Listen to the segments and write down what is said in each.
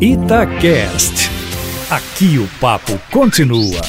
Itacast. Aqui o papo continua.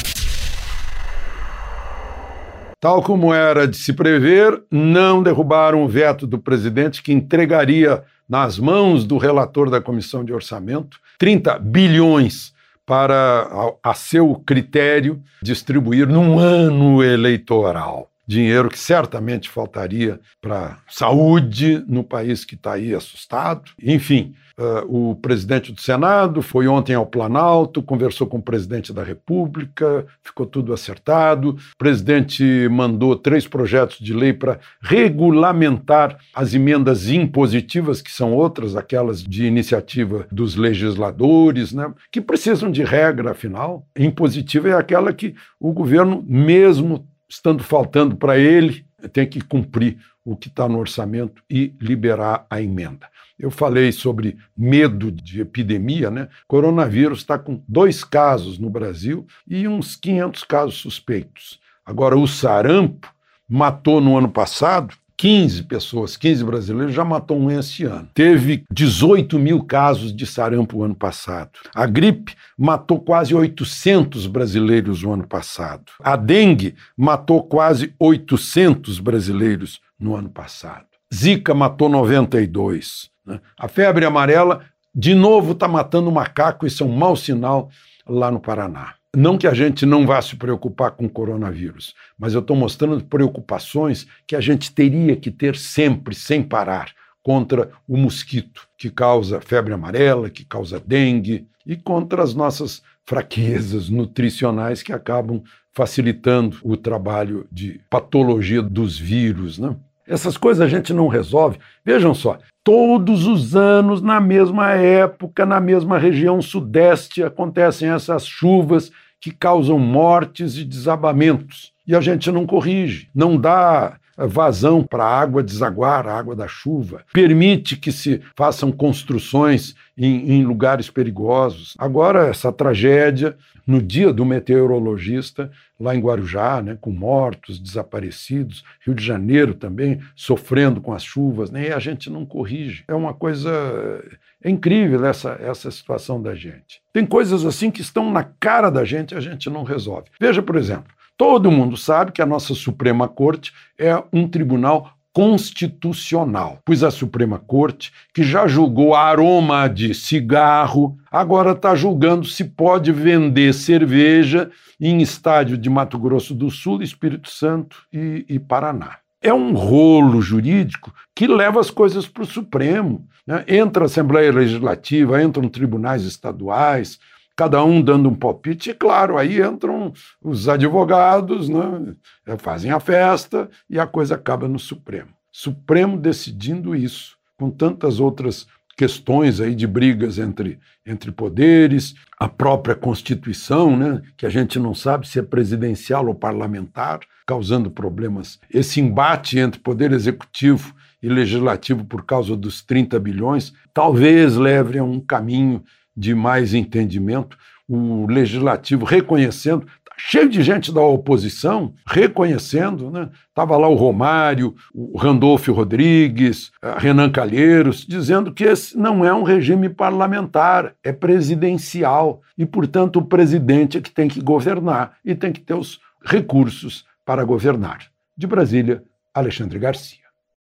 Tal como era de se prever, não derrubaram o veto do presidente que entregaria nas mãos do relator da Comissão de Orçamento 30 bilhões para, a, a seu critério, distribuir num ano eleitoral dinheiro que certamente faltaria para saúde no país que está aí assustado. Enfim, uh, o presidente do Senado foi ontem ao Planalto, conversou com o presidente da República, ficou tudo acertado. O presidente mandou três projetos de lei para regulamentar as emendas impositivas, que são outras, aquelas de iniciativa dos legisladores, né, que precisam de regra, afinal. Impositiva é aquela que o governo, mesmo estando faltando para ele, tem que cumprir o que está no orçamento e liberar a emenda. Eu falei sobre medo de epidemia, né? Coronavírus está com dois casos no Brasil e uns 500 casos suspeitos. Agora, o sarampo matou no ano passado 15 pessoas, 15 brasileiros, já matou um esse ano. Teve 18 mil casos de sarampo ano passado. A gripe matou quase 800 brasileiros no ano passado. A dengue matou quase 800 brasileiros no ano passado. Zika matou 92. Né? A febre amarela, de novo, está matando macaco, isso é um mau sinal lá no Paraná. Não que a gente não vá se preocupar com o coronavírus, mas eu estou mostrando preocupações que a gente teria que ter sempre, sem parar, contra o mosquito que causa febre amarela, que causa dengue, e contra as nossas fraquezas nutricionais que acabam facilitando o trabalho de patologia dos vírus. Né? Essas coisas a gente não resolve. Vejam só, todos os anos, na mesma época, na mesma região sudeste, acontecem essas chuvas que causam mortes e desabamentos. E a gente não corrige, não dá vazão para a água desaguar, a água da chuva, permite que se façam construções em, em, lugares perigosos. Agora, essa tragédia, no dia do meteorologista, lá em Guarujá, né, com mortos, desaparecidos, Rio de Janeiro também sofrendo com as chuvas, né, e a gente não corrige. É uma coisa. É incrível essa, essa situação da gente. Tem coisas assim que estão na cara da gente e a gente não resolve. Veja, por exemplo, Todo mundo sabe que a nossa Suprema Corte é um tribunal constitucional, pois a Suprema Corte, que já julgou aroma de cigarro, agora está julgando se pode vender cerveja em estádio de Mato Grosso do Sul, Espírito Santo e, e Paraná. É um rolo jurídico que leva as coisas para o Supremo. Né? Entra a Assembleia Legislativa, entram tribunais estaduais, cada um dando um palpite, e claro, aí entram os advogados, né, é, fazem a festa e a coisa acaba no Supremo. Supremo decidindo isso, com tantas outras questões aí de brigas entre, entre poderes, a própria Constituição, né, que a gente não sabe se é presidencial ou parlamentar, causando problemas. Esse embate entre poder executivo e legislativo por causa dos 30 bilhões, talvez leve a um caminho de mais entendimento, o legislativo reconhecendo, tá cheio de gente da oposição reconhecendo, né? Estava lá o Romário, o Randolfo Rodrigues, Renan Calheiros, dizendo que esse não é um regime parlamentar, é presidencial. E, portanto, o presidente é que tem que governar e tem que ter os recursos para governar. De Brasília, Alexandre Garcia.